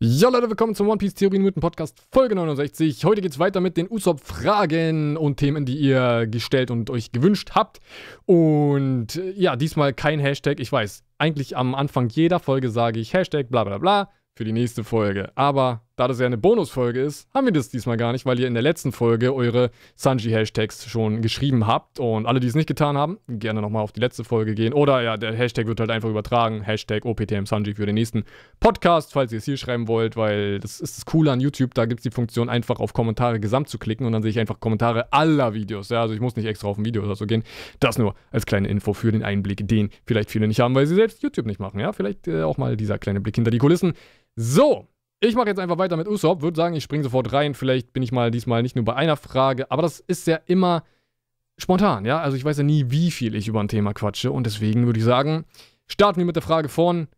Ja, Leute, willkommen zum One Piece Theorie Minuten Podcast Folge 69. Heute geht's weiter mit den Usopp-Fragen und Themen, die ihr gestellt und euch gewünscht habt. Und äh, ja, diesmal kein Hashtag. Ich weiß, eigentlich am Anfang jeder Folge sage ich Hashtag bla bla bla für die nächste Folge. Aber da das ja eine Bonusfolge ist, haben wir das diesmal gar nicht, weil ihr in der letzten Folge eure Sanji-Hashtags schon geschrieben habt. Und alle, die es nicht getan haben, gerne nochmal auf die letzte Folge gehen. Oder ja, der Hashtag wird halt einfach übertragen. Hashtag OPTM Sanji für den nächsten Podcast, falls ihr es hier schreiben wollt, weil das ist das Coole an YouTube. Da gibt es die Funktion, einfach auf Kommentare gesamt zu klicken und dann sehe ich einfach Kommentare aller Videos. Ja, also ich muss nicht extra auf ein Video oder so gehen. Das nur als kleine Info für den Einblick, den vielleicht viele nicht haben, weil sie selbst YouTube nicht machen. Ja, vielleicht äh, auch mal dieser kleine Blick hinter die Kulissen. So, ich mache jetzt einfach weiter mit Usopp, würde sagen, ich springe sofort rein. Vielleicht bin ich mal diesmal nicht nur bei einer Frage, aber das ist ja immer spontan, ja? Also ich weiß ja nie, wie viel ich über ein Thema quatsche und deswegen würde ich sagen, starten wir mit der Frage von,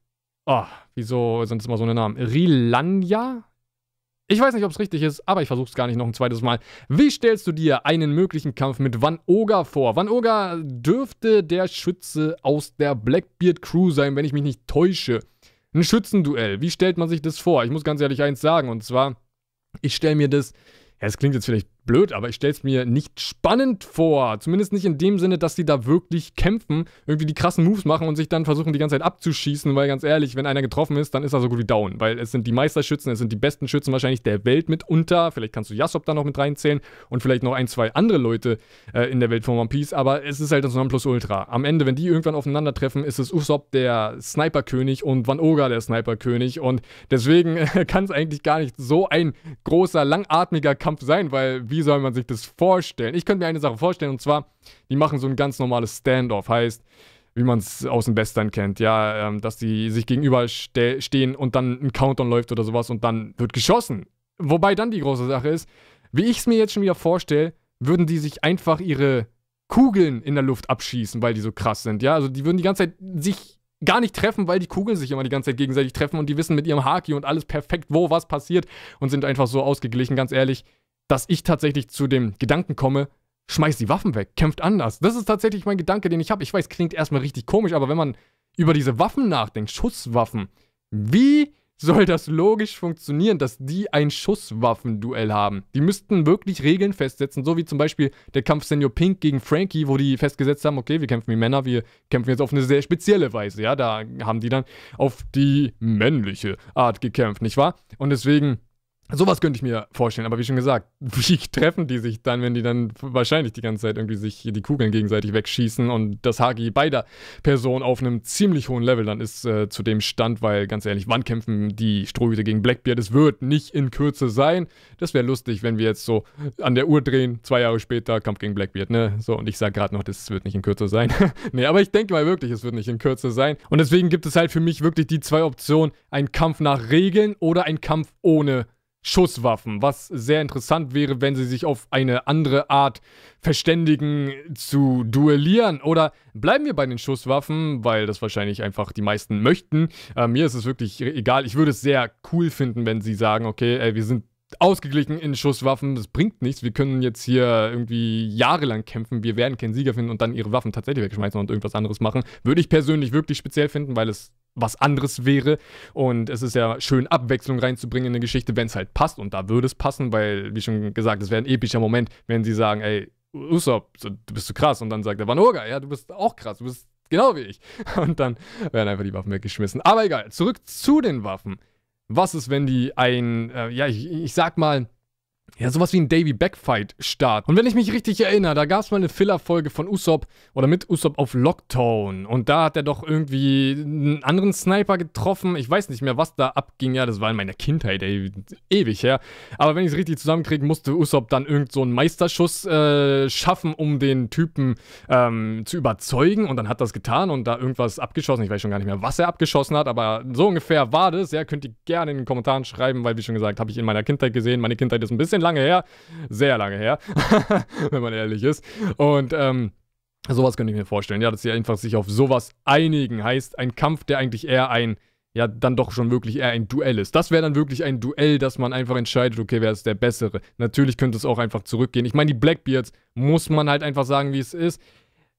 oh, wieso sind das immer so eine Namen? Rilanja? Ich weiß nicht, ob es richtig ist, aber ich versuche es gar nicht noch ein zweites Mal. Wie stellst du dir einen möglichen Kampf mit Van Oga vor? Van Oga dürfte der Schütze aus der Blackbeard Crew sein, wenn ich mich nicht täusche. Ein Schützenduell. Wie stellt man sich das vor? Ich muss ganz ehrlich eins sagen. Und zwar, ich stelle mir das, ja, es klingt jetzt vielleicht blöd, aber ich stelle es mir nicht spannend vor. Zumindest nicht in dem Sinne, dass sie da wirklich kämpfen, irgendwie die krassen Moves machen und sich dann versuchen, die ganze Zeit abzuschießen, weil ganz ehrlich, wenn einer getroffen ist, dann ist er so gut wie down. Weil es sind die Meisterschützen, es sind die besten Schützen wahrscheinlich der Welt mitunter. Vielleicht kannst du Yasop da noch mit reinzählen und vielleicht noch ein, zwei andere Leute äh, in der Welt von One Piece, aber es ist halt das Nonplusultra. Am Ende, wenn die irgendwann aufeinandertreffen, ist es Usopp der Sniperkönig und Van Oga der Sniperkönig und deswegen kann es eigentlich gar nicht so ein großer, langatmiger Kampf sein, weil wie soll man sich das vorstellen? Ich könnte mir eine Sache vorstellen und zwar, die machen so ein ganz normales Standoff, heißt, wie man es aus dem Western kennt, ja, ähm, dass die sich gegenüber ste stehen und dann ein Countdown läuft oder sowas und dann wird geschossen. Wobei dann die große Sache ist, wie ich es mir jetzt schon wieder vorstelle, würden die sich einfach ihre Kugeln in der Luft abschießen, weil die so krass sind, ja, also die würden die ganze Zeit sich gar nicht treffen, weil die Kugeln sich immer die ganze Zeit gegenseitig treffen und die wissen mit ihrem Haki und alles perfekt, wo was passiert und sind einfach so ausgeglichen, ganz ehrlich dass ich tatsächlich zu dem Gedanken komme, schmeißt die Waffen weg, kämpft anders. Das ist tatsächlich mein Gedanke, den ich habe. Ich weiß, klingt erstmal richtig komisch, aber wenn man über diese Waffen nachdenkt, Schusswaffen, wie soll das logisch funktionieren, dass die ein Schusswaffenduell haben? Die müssten wirklich Regeln festsetzen, so wie zum Beispiel der Kampf Senior Pink gegen Frankie, wo die festgesetzt haben, okay, wir kämpfen wie Männer, wir kämpfen jetzt auf eine sehr spezielle Weise, ja, da haben die dann auf die männliche Art gekämpft, nicht wahr? Und deswegen Sowas könnte ich mir vorstellen, aber wie schon gesagt, wie treffen die sich dann, wenn die dann wahrscheinlich die ganze Zeit irgendwie sich die Kugeln gegenseitig wegschießen und das Hagi beider Personen auf einem ziemlich hohen Level dann ist äh, zu dem Stand, weil ganz ehrlich, wann kämpfen die Strohhüte gegen Blackbeard? Es wird nicht in Kürze sein. Das wäre lustig, wenn wir jetzt so an der Uhr drehen, zwei Jahre später, Kampf gegen Blackbeard, ne? So, und ich sage gerade noch, das wird nicht in Kürze sein. nee, aber ich denke mal wirklich, es wird nicht in Kürze sein. Und deswegen gibt es halt für mich wirklich die zwei Optionen, ein Kampf nach Regeln oder ein Kampf ohne Schusswaffen, was sehr interessant wäre, wenn sie sich auf eine andere Art verständigen zu duellieren. Oder bleiben wir bei den Schusswaffen, weil das wahrscheinlich einfach die meisten möchten. Äh, mir ist es wirklich egal. Ich würde es sehr cool finden, wenn sie sagen, okay, ey, wir sind ausgeglichen in Schusswaffen, das bringt nichts. Wir können jetzt hier irgendwie jahrelang kämpfen, wir werden keinen Sieger finden und dann ihre Waffen tatsächlich wegschmeißen und irgendwas anderes machen. Würde ich persönlich wirklich speziell finden, weil es was anderes wäre. Und es ist ja schön, Abwechslung reinzubringen in eine Geschichte, wenn es halt passt. Und da würde es passen, weil, wie schon gesagt, es wäre ein epischer Moment, wenn sie sagen, ey, Usopp, du bist so krass. Und dann sagt der Vanoga, ja, du bist auch krass, du bist genau wie ich. Und dann werden einfach die Waffen weggeschmissen. Aber egal, zurück zu den Waffen. Was ist, wenn die ein, äh, ja, ich, ich sag mal, ja, sowas wie ein Davy Backfight Start. Und wenn ich mich richtig erinnere, da gab es mal eine Filler-Folge von Usopp oder mit Usopp auf Lockdown. Und da hat er doch irgendwie einen anderen Sniper getroffen. Ich weiß nicht mehr, was da abging. Ja, das war in meiner Kindheit, ey, ewig her. Aber wenn ich es richtig zusammenkriege, musste Usopp dann irgend so einen Meisterschuss äh, schaffen, um den Typen ähm, zu überzeugen. Und dann hat das getan und da irgendwas abgeschossen. Ich weiß schon gar nicht mehr, was er abgeschossen hat, aber so ungefähr war das. Ja, könnt ihr gerne in den Kommentaren schreiben, weil, wie schon gesagt, habe ich in meiner Kindheit gesehen. Meine Kindheit ist ein bisschen bisschen lange her. Sehr lange her, wenn man ehrlich ist. Und ähm, sowas könnte ich mir vorstellen. Ja, dass sie einfach sich auf sowas einigen. Heißt, ein Kampf, der eigentlich eher ein ja, dann doch schon wirklich eher ein Duell ist. Das wäre dann wirklich ein Duell, dass man einfach entscheidet, okay, wer ist der Bessere. Natürlich könnte es auch einfach zurückgehen. Ich meine, die Blackbeards muss man halt einfach sagen, wie es ist.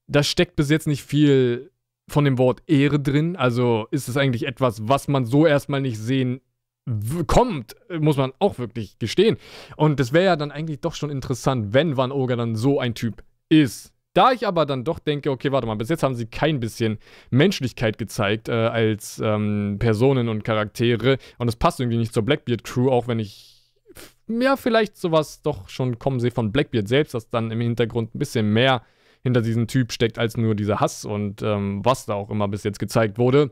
Da steckt bis jetzt nicht viel von dem Wort Ehre drin. Also ist es eigentlich etwas, was man so erstmal nicht sehen kommt, muss man auch wirklich gestehen. Und das wäre ja dann eigentlich doch schon interessant, wenn Van Oga dann so ein Typ ist. Da ich aber dann doch denke, okay, warte mal, bis jetzt haben sie kein bisschen Menschlichkeit gezeigt äh, als ähm, Personen und Charaktere. Und es passt irgendwie nicht zur Blackbeard Crew, auch wenn ich ja vielleicht sowas doch schon kommen sehe von Blackbeard selbst, dass dann im Hintergrund ein bisschen mehr hinter diesem Typ steckt als nur dieser Hass und ähm, was da auch immer bis jetzt gezeigt wurde.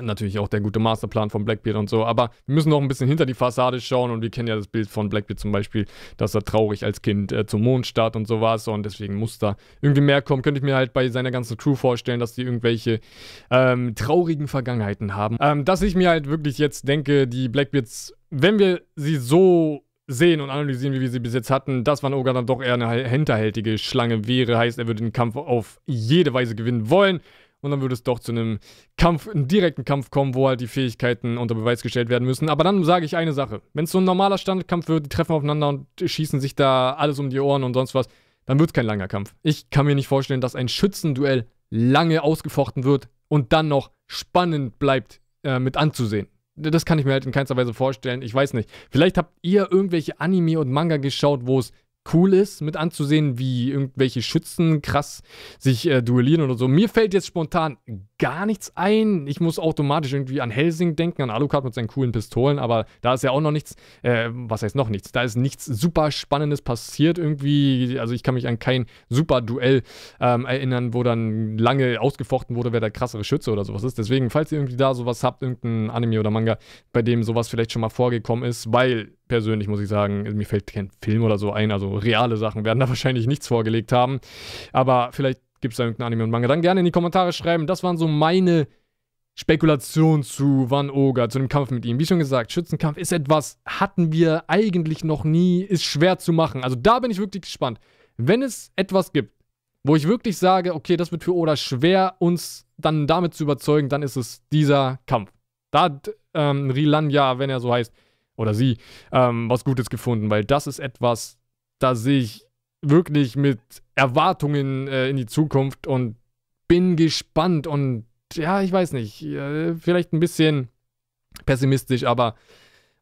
Natürlich auch der gute Masterplan von Blackbeard und so, aber wir müssen noch ein bisschen hinter die Fassade schauen und wir kennen ja das Bild von Blackbeard zum Beispiel, dass er traurig als Kind äh, zum Mond starrt und sowas und deswegen muss da irgendwie mehr kommen. Könnte ich mir halt bei seiner ganzen Crew vorstellen, dass die irgendwelche ähm, traurigen Vergangenheiten haben. Ähm, dass ich mir halt wirklich jetzt denke, die Blackbeards, wenn wir sie so sehen und analysieren, wie wir sie bis jetzt hatten, dass Van Oga dann doch eher eine hinterhältige Schlange wäre. Heißt, er würde den Kampf auf jede Weise gewinnen wollen. Und dann würde es doch zu einem Kampf, einem direkten Kampf kommen, wo halt die Fähigkeiten unter Beweis gestellt werden müssen. Aber dann sage ich eine Sache. Wenn es so ein normaler Standardkampf wird, die treffen aufeinander und schießen sich da alles um die Ohren und sonst was, dann wird es kein langer Kampf. Ich kann mir nicht vorstellen, dass ein Schützenduell lange ausgefochten wird und dann noch spannend bleibt äh, mit anzusehen das kann ich mir halt in keinster Weise vorstellen. Ich weiß nicht. Vielleicht habt ihr irgendwelche Anime und Manga geschaut, wo es cool ist, mit anzusehen, wie irgendwelche Schützen krass sich äh, duellieren oder so. Mir fällt jetzt spontan gar nichts ein. Ich muss automatisch irgendwie an Helsing denken, an Alucard mit seinen coolen Pistolen, aber da ist ja auch noch nichts, äh, was heißt noch nichts? Da ist nichts super Spannendes passiert irgendwie. Also ich kann mich an kein super Duell ähm, erinnern, wo dann lange ausgefochten wurde, wer der krassere Schütze oder sowas ist. Deswegen, falls ihr irgendwie da sowas habt, irgendein Anime oder Manga, bei dem sowas vielleicht schon mal vorgekommen ist, weil persönlich muss ich sagen, mir fällt kein Film oder so ein, also reale Sachen werden da wahrscheinlich nichts vorgelegt haben. Aber vielleicht gibt es da irgendein Anime und Manga. Dann gerne in die Kommentare schreiben. Das waren so meine Spekulationen zu Van Oga, zu dem Kampf mit ihm. Wie schon gesagt, Schützenkampf ist etwas, hatten wir eigentlich noch nie, ist schwer zu machen. Also da bin ich wirklich gespannt. Wenn es etwas gibt, wo ich wirklich sage, okay, das wird für Oda schwer, uns dann damit zu überzeugen, dann ist es dieser Kampf. Da hat ähm, Rilanja, wenn er so heißt, oder sie, ähm, was Gutes gefunden, weil das ist etwas, da sehe ich wirklich mit Erwartungen äh, in die Zukunft und bin gespannt und ja, ich weiß nicht, äh, vielleicht ein bisschen pessimistisch, aber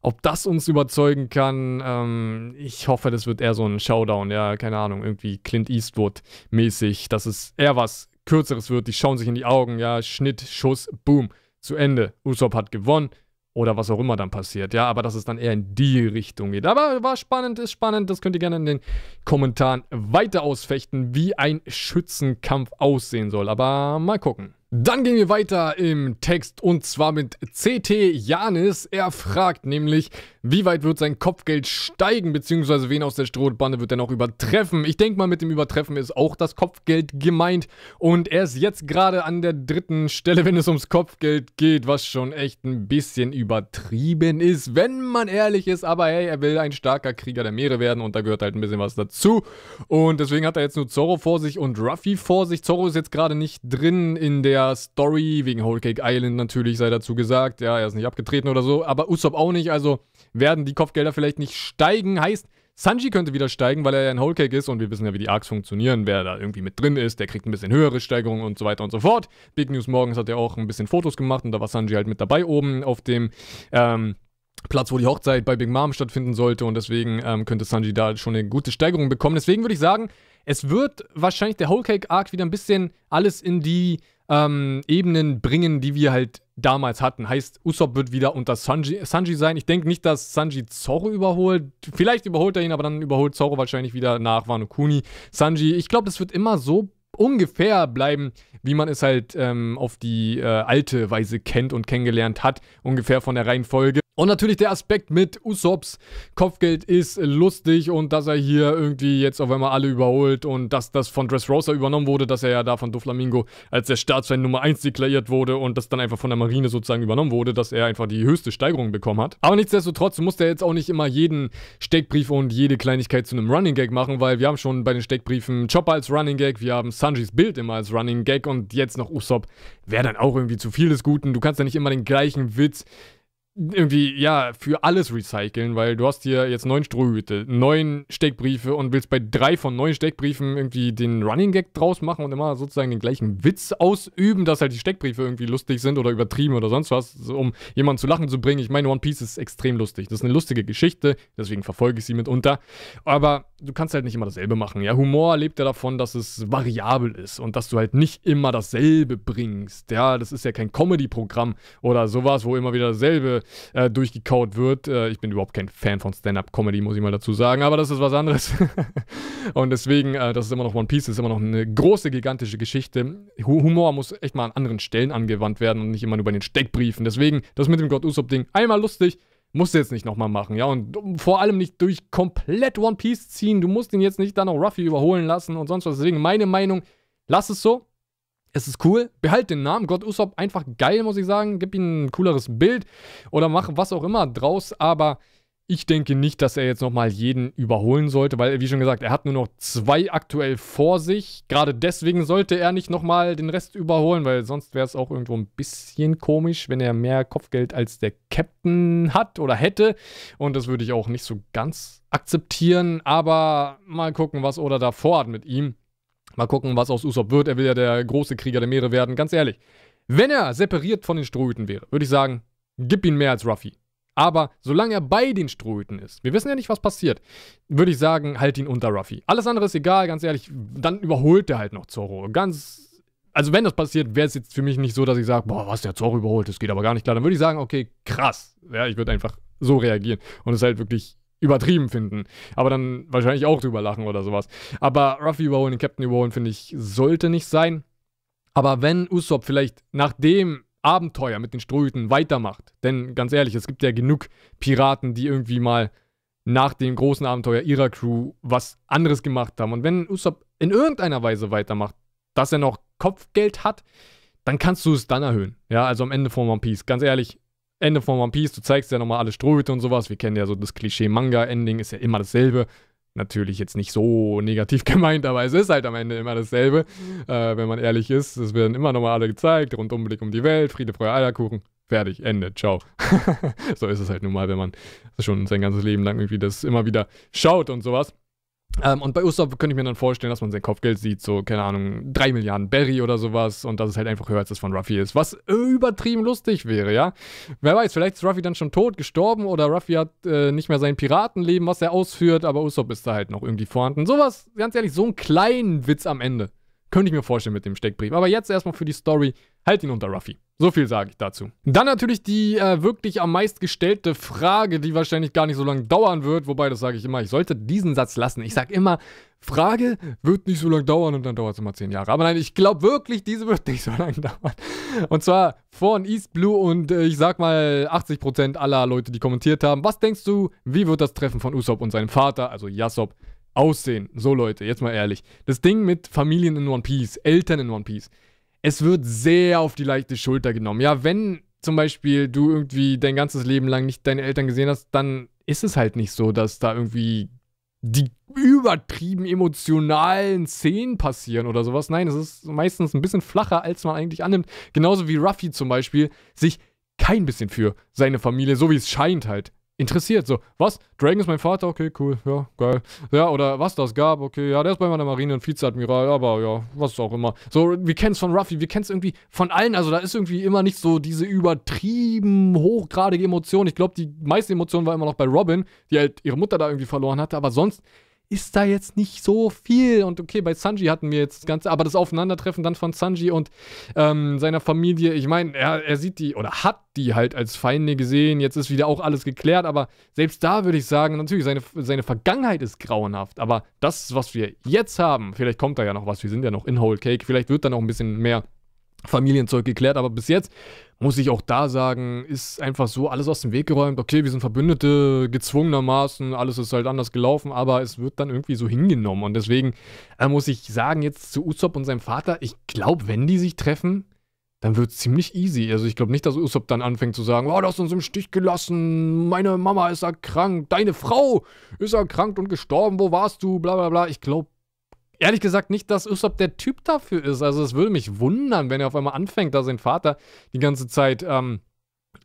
ob das uns überzeugen kann, ähm, ich hoffe, das wird eher so ein Showdown, ja, keine Ahnung, irgendwie Clint Eastwood-mäßig, dass es eher was Kürzeres wird, die schauen sich in die Augen, ja, Schnitt, Schuss, Boom, zu Ende. Usopp hat gewonnen, oder was auch immer dann passiert, ja, aber dass es dann eher in die Richtung geht. Aber war spannend, ist spannend, das könnt ihr gerne in den Kommentaren weiter ausfechten, wie ein Schützenkampf aussehen soll. Aber mal gucken. Dann gehen wir weiter im Text und zwar mit CT Janis. Er fragt nämlich, wie weit wird sein Kopfgeld steigen, beziehungsweise wen aus der Strohbande wird er noch übertreffen? Ich denke mal, mit dem Übertreffen ist auch das Kopfgeld gemeint und er ist jetzt gerade an der dritten Stelle, wenn es ums Kopfgeld geht, was schon echt ein bisschen übertrieben ist, wenn man ehrlich ist. Aber hey, er will ein starker Krieger der Meere werden und da gehört halt ein bisschen was dazu. Und deswegen hat er jetzt nur Zorro vor sich und Ruffy vor sich. Zorro ist jetzt gerade nicht drin in der Story, wegen Whole Cake Island natürlich sei dazu gesagt. Ja, er ist nicht abgetreten oder so, aber Usopp auch nicht, also werden die Kopfgelder vielleicht nicht steigen. Heißt, Sanji könnte wieder steigen, weil er ja ein Whole Cake ist und wir wissen ja, wie die Arcs funktionieren. Wer da irgendwie mit drin ist, der kriegt ein bisschen höhere Steigerungen und so weiter und so fort. Big News Morgens hat ja auch ein bisschen Fotos gemacht und da war Sanji halt mit dabei oben auf dem ähm, Platz, wo die Hochzeit bei Big Mom stattfinden sollte und deswegen ähm, könnte Sanji da schon eine gute Steigerung bekommen. Deswegen würde ich sagen, es wird wahrscheinlich der Whole Cake Arc wieder ein bisschen alles in die ähm, Ebenen bringen, die wir halt damals hatten. Heißt, Usopp wird wieder unter Sanji, Sanji sein. Ich denke nicht, dass Sanji Zorro überholt. Vielleicht überholt er ihn, aber dann überholt Zorro wahrscheinlich wieder nach Wano Kuni. Sanji, ich glaube, das wird immer so ungefähr bleiben, wie man es halt ähm, auf die äh, alte Weise kennt und kennengelernt hat. Ungefähr von der Reihenfolge. Und natürlich der Aspekt mit Usops Kopfgeld ist lustig und dass er hier irgendwie jetzt auf einmal alle überholt und dass das von Dressrosa übernommen wurde, dass er ja da von Doflamingo als der Staatsfeind Nummer 1 deklariert wurde und das dann einfach von der Marine sozusagen übernommen wurde, dass er einfach die höchste Steigerung bekommen hat. Aber nichtsdestotrotz muss er jetzt auch nicht immer jeden Steckbrief und jede Kleinigkeit zu einem Running Gag machen, weil wir haben schon bei den Steckbriefen Chopper als Running Gag, wir haben Sanjis Bild immer als Running Gag und jetzt noch Usopp wäre dann auch irgendwie zu viel des Guten. Du kannst ja nicht immer den gleichen Witz irgendwie, ja, für alles recyceln, weil du hast hier jetzt neun Strohhüte, neun Steckbriefe und willst bei drei von neun Steckbriefen irgendwie den Running Gag draus machen und immer sozusagen den gleichen Witz ausüben, dass halt die Steckbriefe irgendwie lustig sind oder übertrieben oder sonst was, um jemanden zu lachen zu bringen. Ich meine, One Piece ist extrem lustig. Das ist eine lustige Geschichte, deswegen verfolge ich sie mitunter. Aber du kannst halt nicht immer dasselbe machen. Ja, Humor lebt ja davon, dass es variabel ist und dass du halt nicht immer dasselbe bringst. Ja, das ist ja kein Comedy-Programm oder sowas, wo immer wieder dasselbe äh, durchgekaut wird. Äh, ich bin überhaupt kein Fan von Stand-Up-Comedy, muss ich mal dazu sagen, aber das ist was anderes. und deswegen, äh, das ist immer noch One Piece, das ist immer noch eine große, gigantische Geschichte. Humor muss echt mal an anderen Stellen angewandt werden und nicht immer nur bei den Steckbriefen. Deswegen, das mit dem God Usopp-Ding, einmal lustig, musst du jetzt nicht nochmal machen, ja. Und vor allem nicht durch komplett One Piece ziehen. Du musst ihn jetzt nicht dann noch Ruffy überholen lassen und sonst was. Deswegen meine Meinung, lass es so. Es ist cool. Behalt den Namen. Gott Usopp einfach geil, muss ich sagen. Gib ihm ein cooleres Bild oder mach was auch immer draus. Aber ich denke nicht, dass er jetzt nochmal jeden überholen sollte, weil, wie schon gesagt, er hat nur noch zwei aktuell vor sich. Gerade deswegen sollte er nicht nochmal den Rest überholen, weil sonst wäre es auch irgendwo ein bisschen komisch, wenn er mehr Kopfgeld als der Captain hat oder hätte. Und das würde ich auch nicht so ganz akzeptieren. Aber mal gucken, was Oda da vorhat mit ihm. Mal gucken, was aus Usopp wird. Er will ja der große Krieger der Meere werden. Ganz ehrlich, wenn er separiert von den Strohhüten wäre, würde ich sagen, gib ihn mehr als Ruffy. Aber solange er bei den Strohhüten ist, wir wissen ja nicht, was passiert, würde ich sagen, halt ihn unter Ruffy. Alles andere ist egal, ganz ehrlich, dann überholt er halt noch Zorro. Ganz, also wenn das passiert, wäre es jetzt für mich nicht so, dass ich sage, boah, was, der Zorro überholt, das geht aber gar nicht klar. Dann würde ich sagen, okay, krass. Ja, ich würde einfach so reagieren und es halt wirklich übertrieben finden. Aber dann wahrscheinlich auch drüber lachen oder sowas. Aber Ruffy überholen, den Captain überholen, finde ich, sollte nicht sein. Aber wenn Usopp vielleicht nach dem Abenteuer mit den Strohhüten weitermacht, denn ganz ehrlich, es gibt ja genug Piraten, die irgendwie mal nach dem großen Abenteuer ihrer Crew was anderes gemacht haben. Und wenn Usopp in irgendeiner Weise weitermacht, dass er noch Kopfgeld hat, dann kannst du es dann erhöhen. Ja, also am Ende von One Piece. Ganz ehrlich, Ende von One Piece, du zeigst ja nochmal alle Strohhüte und sowas. Wir kennen ja so das Klischee-Manga-Ending, ist ja immer dasselbe. Natürlich jetzt nicht so negativ gemeint, aber es ist halt am Ende immer dasselbe, äh, wenn man ehrlich ist. Es werden immer nochmal alle gezeigt, Rundumblick um die Welt, Friede, Freude, Eierkuchen. Fertig, Ende, ciao. so ist es halt nun mal, wenn man schon sein ganzes Leben lang irgendwie das immer wieder schaut und sowas. Ähm, und bei Usopp könnte ich mir dann vorstellen, dass man sein Kopfgeld sieht, so, keine Ahnung, 3 Milliarden Berry oder sowas und dass es halt einfach höher als das von Ruffy ist. Was übertrieben lustig wäre, ja. Wer weiß, vielleicht ist Ruffy dann schon tot, gestorben oder Ruffy hat äh, nicht mehr sein Piratenleben, was er ausführt, aber Usopp ist da halt noch irgendwie vorhanden. Sowas, ganz ehrlich, so einen kleinen Witz am Ende. Könnte ich mir vorstellen mit dem Steckbrief. Aber jetzt erstmal für die Story, halt ihn unter Ruffy. So viel sage ich dazu. Dann natürlich die äh, wirklich am meist gestellte Frage, die wahrscheinlich gar nicht so lange dauern wird. Wobei, das sage ich immer, ich sollte diesen Satz lassen. Ich sage immer, Frage wird nicht so lange dauern und dann dauert es immer zehn Jahre. Aber nein, ich glaube wirklich, diese wird nicht so lange dauern. Und zwar von East Blue und äh, ich sag mal 80% aller Leute, die kommentiert haben. Was denkst du, wie wird das Treffen von Usopp und seinem Vater, also Yasop, aussehen? So Leute, jetzt mal ehrlich. Das Ding mit Familien in One Piece, Eltern in One Piece es wird sehr auf die leichte Schulter genommen. Ja, wenn zum Beispiel du irgendwie dein ganzes Leben lang nicht deine Eltern gesehen hast, dann ist es halt nicht so, dass da irgendwie die übertrieben emotionalen Szenen passieren oder sowas. Nein, es ist meistens ein bisschen flacher, als man eigentlich annimmt. Genauso wie Ruffy zum Beispiel sich kein bisschen für seine Familie, so wie es scheint halt, interessiert. So, was? Dragon ist mein Vater? Okay, cool. Ja, geil. Ja, oder was das gab? Okay, ja, der ist bei meiner Marine ein Vizeadmiral, aber ja, was auch immer. So, wir kennen es von Ruffy, wir kennen es irgendwie von allen. Also, da ist irgendwie immer nicht so diese übertrieben hochgradige Emotion. Ich glaube, die meiste Emotion war immer noch bei Robin, die halt ihre Mutter da irgendwie verloren hatte, aber sonst ist da jetzt nicht so viel. Und okay, bei Sanji hatten wir jetzt das Ganze, aber das Aufeinandertreffen dann von Sanji und ähm, seiner Familie, ich meine, er, er sieht die oder hat die halt als Feinde gesehen. Jetzt ist wieder auch alles geklärt, aber selbst da würde ich sagen, natürlich, seine, seine Vergangenheit ist grauenhaft, aber das, was wir jetzt haben, vielleicht kommt da ja noch was, wir sind ja noch in Whole Cake, vielleicht wird da noch ein bisschen mehr Familienzeug geklärt, aber bis jetzt muss ich auch da sagen, ist einfach so alles aus dem Weg geräumt. Okay, wir sind Verbündete, gezwungenermaßen, alles ist halt anders gelaufen, aber es wird dann irgendwie so hingenommen. Und deswegen äh, muss ich sagen, jetzt zu Usopp und seinem Vater, ich glaube, wenn die sich treffen, dann wird es ziemlich easy. Also ich glaube nicht, dass Usopp dann anfängt zu sagen, oh, du hast uns im Stich gelassen, meine Mama ist erkrankt, deine Frau ist erkrankt und gestorben, wo warst du, bla bla bla. Ich glaube ehrlich gesagt nicht, dass Usopp der Typ dafür ist. Also es würde mich wundern, wenn er auf einmal anfängt, da sein Vater die ganze Zeit ähm,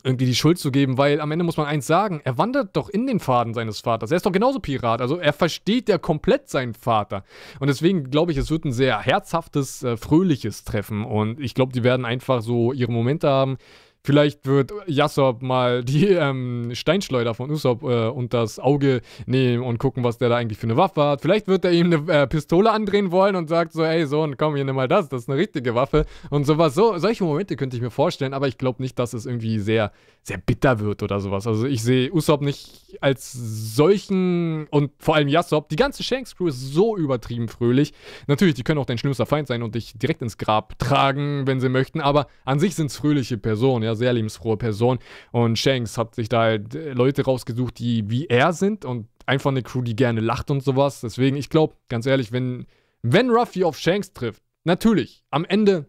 irgendwie die Schuld zu geben, weil am Ende muss man eins sagen, er wandert doch in den Faden seines Vaters. Er ist doch genauso Pirat, also er versteht ja komplett seinen Vater. Und deswegen glaube ich, es wird ein sehr herzhaftes, äh, fröhliches Treffen und ich glaube, die werden einfach so ihre Momente haben. Vielleicht wird Yasop mal die ähm, Steinschleuder von Usopp äh, unter das Auge nehmen und gucken, was der da eigentlich für eine Waffe hat. Vielleicht wird er ihm eine äh, Pistole andrehen wollen und sagt so, ey Sohn, komm, hier nimm mal das, das ist eine richtige Waffe und sowas. So, solche Momente könnte ich mir vorstellen, aber ich glaube nicht, dass es irgendwie sehr, sehr bitter wird oder sowas. Also ich sehe Usopp nicht als solchen und vor allem Yasop. Die ganze Shanks Crew ist so übertrieben fröhlich. Natürlich, die können auch dein schlimmster Feind sein und dich direkt ins Grab tragen, wenn sie möchten, aber an sich sind es fröhliche Personen, ja ja, sehr lebensfrohe Person. Und Shanks hat sich da halt äh, Leute rausgesucht, die wie er sind und einfach eine Crew, die gerne lacht und sowas. Deswegen, ich glaube, ganz ehrlich, wenn, wenn Ruffy auf Shanks trifft, natürlich, am Ende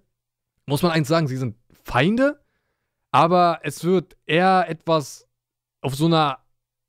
muss man eins sagen, sie sind Feinde, aber es wird eher etwas auf so einer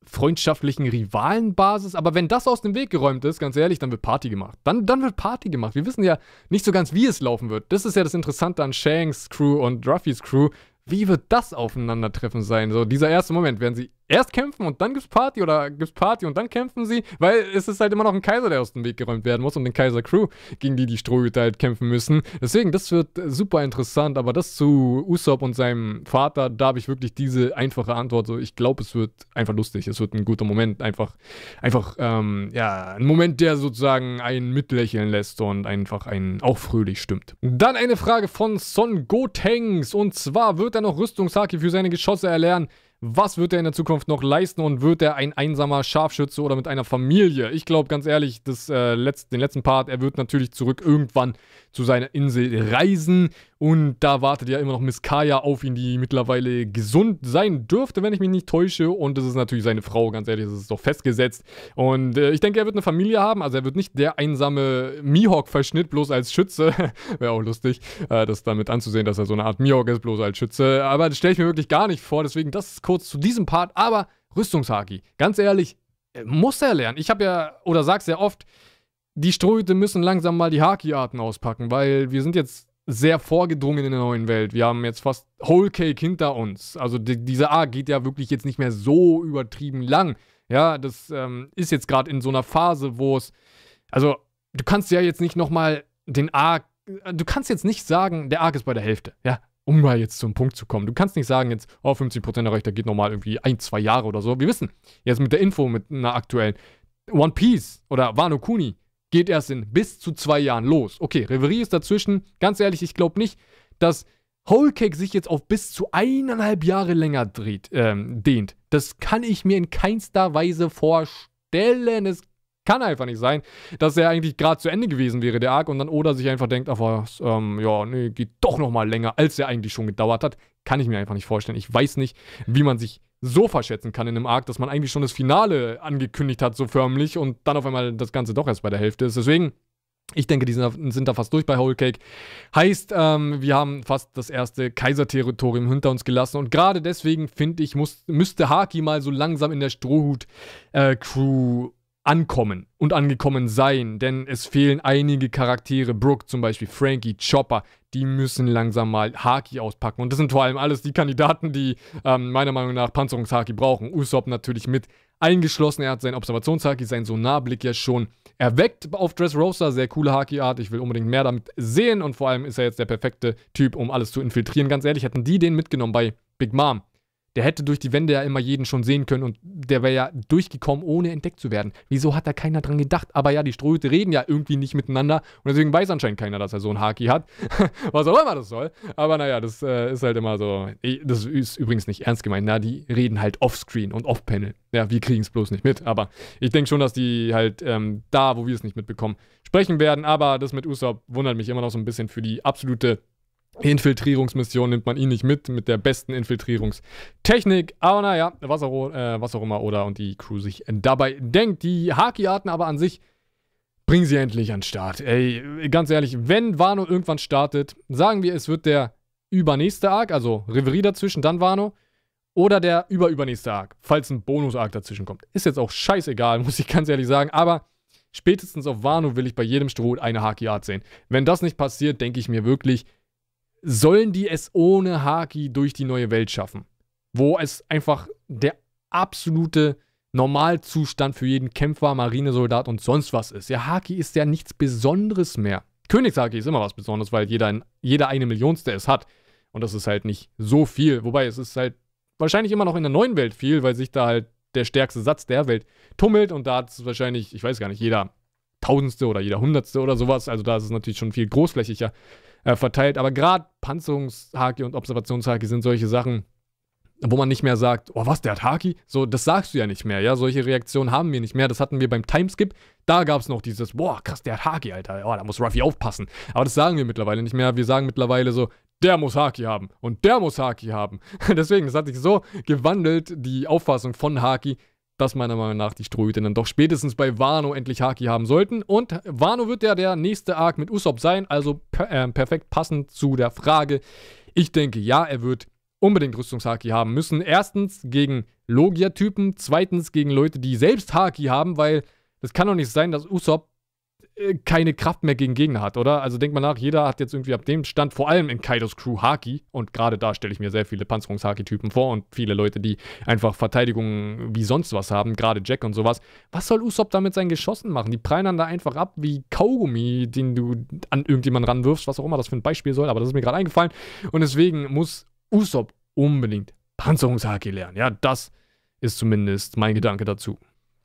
freundschaftlichen Rivalenbasis. Aber wenn das aus dem Weg geräumt ist, ganz ehrlich, dann wird Party gemacht. Dann, dann wird Party gemacht. Wir wissen ja nicht so ganz, wie es laufen wird. Das ist ja das Interessante an Shanks Crew und Ruffys Crew. Wie wird das Aufeinandertreffen sein? So, dieser erste Moment, werden sie erst kämpfen und dann gibt's Party oder gibt's Party und dann kämpfen sie, weil es ist halt immer noch ein Kaiser, der aus dem Weg geräumt werden muss und den Kaiser Crew, gegen die die Strohhüte halt kämpfen müssen. Deswegen, das wird super interessant, aber das zu Usopp und seinem Vater, da habe ich wirklich diese einfache Antwort. So, ich glaube, es wird einfach lustig, es wird ein guter Moment, einfach, einfach, ähm, ja, ein Moment, der sozusagen einen mitlächeln lässt und einfach einen auch fröhlich stimmt. Dann eine Frage von Son Gotenks und zwar wird er noch Rüstungshaki für seine Geschosse erlernen. Was wird er in der Zukunft noch leisten und wird er ein einsamer Scharfschütze oder mit einer Familie? Ich glaube ganz ehrlich, das, äh, letzt, den letzten Part, er wird natürlich zurück irgendwann zu seiner Insel reisen. Und da wartet ja immer noch Miss Kaya auf ihn, die mittlerweile gesund sein dürfte, wenn ich mich nicht täusche. Und das ist natürlich seine Frau, ganz ehrlich, das ist doch festgesetzt. Und äh, ich denke, er wird eine Familie haben, also er wird nicht der einsame Mihawk-Verschnitt bloß als Schütze, wäre auch lustig, äh, das damit anzusehen, dass er so eine Art Mihawk ist, bloß als Schütze, aber das stelle ich mir wirklich gar nicht vor, deswegen das ist kurz zu diesem Part, aber Rüstungshaki, ganz ehrlich, äh, muss er lernen. Ich habe ja, oder sag's sehr oft, die Strohhüte müssen langsam mal die Haki-Arten auspacken, weil wir sind jetzt sehr vorgedrungen in der neuen Welt. Wir haben jetzt fast Whole Cake hinter uns. Also die, diese A geht ja wirklich jetzt nicht mehr so übertrieben lang. Ja, das ähm, ist jetzt gerade in so einer Phase, wo es, also du kannst ja jetzt nicht nochmal den Arc, du kannst jetzt nicht sagen, der Arc ist bei der Hälfte. Ja, um mal jetzt zum Punkt zu kommen. Du kannst nicht sagen jetzt, oh, 50% erreicht, da geht nochmal irgendwie ein, zwei Jahre oder so. Wir wissen, jetzt mit der Info, mit einer aktuellen, One Piece oder Wano Kuni geht erst in bis zu zwei Jahren los. Okay, Reverie ist dazwischen. Ganz ehrlich, ich glaube nicht, dass Whole Cake sich jetzt auf bis zu eineinhalb Jahre länger dreht, ähm, dehnt. Das kann ich mir in keinster Weise vorstellen. Es kann einfach nicht sein, dass er eigentlich gerade zu Ende gewesen wäre, der Arc, und dann Oda sich einfach denkt, was, ähm, ja, nee, geht doch nochmal länger, als er eigentlich schon gedauert hat. Kann ich mir einfach nicht vorstellen. Ich weiß nicht, wie man sich so verschätzen kann in einem Arc, dass man eigentlich schon das Finale angekündigt hat, so förmlich, und dann auf einmal das Ganze doch erst bei der Hälfte ist. Deswegen, ich denke, die sind, sind da fast durch bei Whole Cake. Heißt, ähm, wir haben fast das erste Kaiserterritorium hinter uns gelassen. Und gerade deswegen, finde ich, muss, müsste Haki mal so langsam in der Strohhut-Crew äh, ankommen und angekommen sein, denn es fehlen einige Charaktere, Brooke zum Beispiel, Frankie, Chopper, die müssen langsam mal Haki auspacken. Und das sind vor allem alles die Kandidaten, die ähm, meiner Meinung nach Panzerungshaki brauchen. Usopp natürlich mit eingeschlossen. Er hat sein Observationshaki, sein Sonarblick ja schon erweckt auf Dressrosa. Sehr coole Haki-Art. Ich will unbedingt mehr damit sehen. Und vor allem ist er jetzt der perfekte Typ, um alles zu infiltrieren. Ganz ehrlich, hätten die den mitgenommen bei Big Mom der hätte durch die Wände ja immer jeden schon sehen können und der wäre ja durchgekommen, ohne entdeckt zu werden. Wieso hat da keiner dran gedacht? Aber ja, die Strohhüte reden ja irgendwie nicht miteinander und deswegen weiß anscheinend keiner, dass er so einen Haki hat. Was auch immer das soll. Aber naja, das äh, ist halt immer so. Das ist übrigens nicht ernst gemeint. Na, die reden halt offscreen und off-panel. Ja, wir kriegen es bloß nicht mit. Aber ich denke schon, dass die halt ähm, da, wo wir es nicht mitbekommen, sprechen werden. Aber das mit Usopp wundert mich immer noch so ein bisschen für die absolute Infiltrierungsmission nimmt man ihn nicht mit, mit der besten Infiltrierungstechnik. Aber naja, was auch, äh, was auch immer Oda und die Crew sich dabei denkt. Die Haki-Arten aber an sich bringen sie endlich an den Start. Ey, ganz ehrlich, wenn Wano irgendwann startet, sagen wir, es wird der übernächste Arc, also Reverie dazwischen, dann Wano. Oder der überübernächste Arc, falls ein Bonus-Arc dazwischen kommt. Ist jetzt auch scheißegal, muss ich ganz ehrlich sagen. Aber spätestens auf Wano will ich bei jedem Stroh eine Haki-Art sehen. Wenn das nicht passiert, denke ich mir wirklich, sollen die es ohne Haki durch die neue Welt schaffen? wo es einfach der absolute Normalzustand für jeden Kämpfer, Marinesoldat und sonst was ist. Ja, Haki ist ja nichts Besonderes mehr. Königshaki ist immer was Besonderes, weil jeder, jeder eine Millionste es hat. Und das ist halt nicht so viel. Wobei es ist halt wahrscheinlich immer noch in der neuen Welt viel, weil sich da halt der stärkste Satz der Welt tummelt und da hat es wahrscheinlich, ich weiß gar nicht, jeder Tausendste oder jeder Hundertste oder sowas. Also da ist es natürlich schon viel großflächiger äh, verteilt. Aber gerade Panzerungshaki und Observationshaki sind solche Sachen, wo man nicht mehr sagt, oh was, der hat Haki? So, das sagst du ja nicht mehr, ja. Solche Reaktionen haben wir nicht mehr. Das hatten wir beim Timeskip. Da gab es noch dieses, boah, krass, der hat Haki, Alter. Oh, da muss Ruffy aufpassen. Aber das sagen wir mittlerweile nicht mehr. Wir sagen mittlerweile so, der muss Haki haben und der muss Haki haben. Deswegen, das hat sich so gewandelt, die Auffassung von Haki, dass meiner Meinung nach die Strohhüte dann doch spätestens bei Wano endlich Haki haben sollten. Und Wano wird ja der nächste Arc mit Usopp sein, also per äh, perfekt passend zu der Frage. Ich denke, ja, er wird unbedingt Rüstungshaki haben müssen. Erstens gegen Logia-Typen, zweitens gegen Leute, die selbst Haki haben, weil es kann doch nicht sein, dass Usopp keine Kraft mehr gegen Gegner hat, oder? Also denkt mal nach, jeder hat jetzt irgendwie ab dem Stand, vor allem in Kaidos Crew Haki, und gerade da stelle ich mir sehr viele Panzerungs-Haki-Typen vor und viele Leute, die einfach Verteidigung wie sonst was haben, gerade Jack und sowas. Was soll Usopp da mit seinen Geschossen machen? Die prallen da einfach ab wie Kaugummi, den du an irgendjemanden ranwirfst, was auch immer das für ein Beispiel soll, aber das ist mir gerade eingefallen. Und deswegen muss Usopp unbedingt Panzerungshaki lernen. Ja, das ist zumindest mein Gedanke dazu.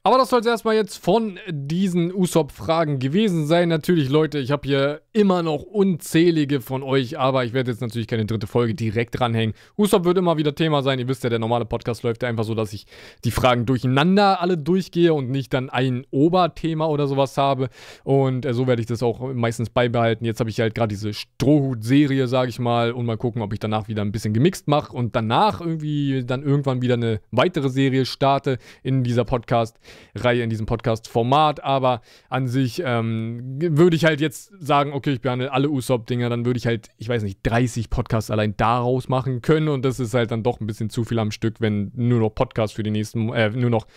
Aber das soll es erstmal jetzt von diesen Usopp-Fragen gewesen sein. Natürlich, Leute, ich habe hier immer noch unzählige von euch, aber ich werde jetzt natürlich keine dritte Folge direkt dranhängen. Usopp wird immer wieder Thema sein. Ihr wisst ja, der normale Podcast läuft ja einfach so, dass ich die Fragen durcheinander alle durchgehe und nicht dann ein Oberthema oder sowas habe. Und äh, so werde ich das auch meistens beibehalten. Jetzt habe ich halt gerade diese Strohhut-Serie, sage ich mal, und mal gucken, ob ich danach wieder ein bisschen gemixt mache und danach irgendwie dann irgendwann wieder eine weitere Serie starte in dieser Podcast. Reihe in diesem Podcast-Format, aber an sich ähm, würde ich halt jetzt sagen, okay, ich behandle alle Usopp-Dinger, dann würde ich halt, ich weiß nicht, 30 Podcasts allein daraus machen können und das ist halt dann doch ein bisschen zu viel am Stück, wenn nur noch Podcasts für die nächsten, äh, nur noch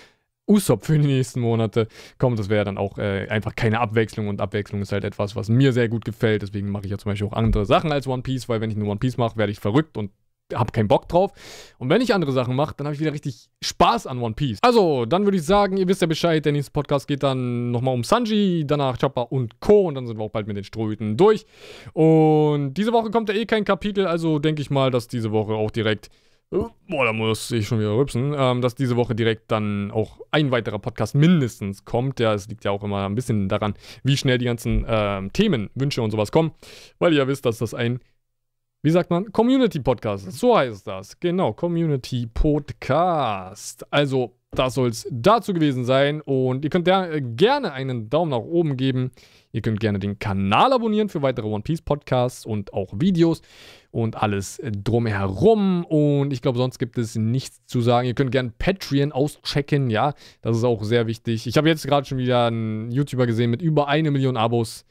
Usopp für die nächsten Monate kommt. Das wäre dann auch äh, einfach keine Abwechslung und Abwechslung ist halt etwas, was mir sehr gut gefällt. Deswegen mache ich ja zum Beispiel auch andere Sachen als One Piece, weil wenn ich nur One Piece mache, werde ich verrückt und habe keinen Bock drauf. Und wenn ich andere Sachen mache, dann habe ich wieder richtig Spaß an One Piece. Also, dann würde ich sagen, ihr wisst ja Bescheid, der nächste Podcast geht dann nochmal um Sanji, danach Chopper und Co. Und dann sind wir auch bald mit den Strohhüten durch. Und diese Woche kommt ja eh kein Kapitel, also denke ich mal, dass diese Woche auch direkt Boah, da muss ich schon wieder rübsen, ähm, dass diese Woche direkt dann auch ein weiterer Podcast mindestens kommt. Ja, es liegt ja auch immer ein bisschen daran, wie schnell die ganzen ähm, Themen, Wünsche und sowas kommen, weil ihr ja wisst, dass das ein wie sagt man? Community Podcast. So heißt das. Genau, Community Podcast. Also, das soll es dazu gewesen sein. Und ihr könnt ja gerne einen Daumen nach oben geben. Ihr könnt gerne den Kanal abonnieren für weitere One Piece Podcasts und auch Videos und alles drumherum. Und ich glaube, sonst gibt es nichts zu sagen. Ihr könnt gerne Patreon auschecken. Ja, das ist auch sehr wichtig. Ich habe jetzt gerade schon wieder einen YouTuber gesehen mit über eine Million Abos,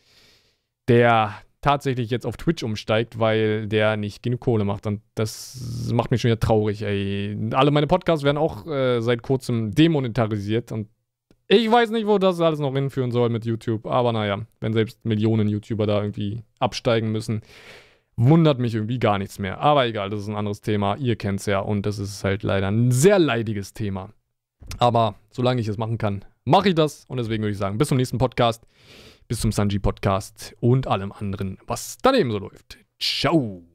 der tatsächlich jetzt auf Twitch umsteigt, weil der nicht genug Kohle macht. Und das macht mich schon wieder traurig, ey. Alle meine Podcasts werden auch äh, seit kurzem demonetarisiert und ich weiß nicht, wo das alles noch hinführen soll mit YouTube. Aber naja, wenn selbst Millionen YouTuber da irgendwie absteigen müssen, wundert mich irgendwie gar nichts mehr. Aber egal, das ist ein anderes Thema. Ihr kennt es ja und das ist halt leider ein sehr leidiges Thema. Aber solange ich es machen kann, mache ich das. Und deswegen würde ich sagen, bis zum nächsten Podcast bis zum Sanji Podcast und allem anderen, was daneben so läuft. Ciao!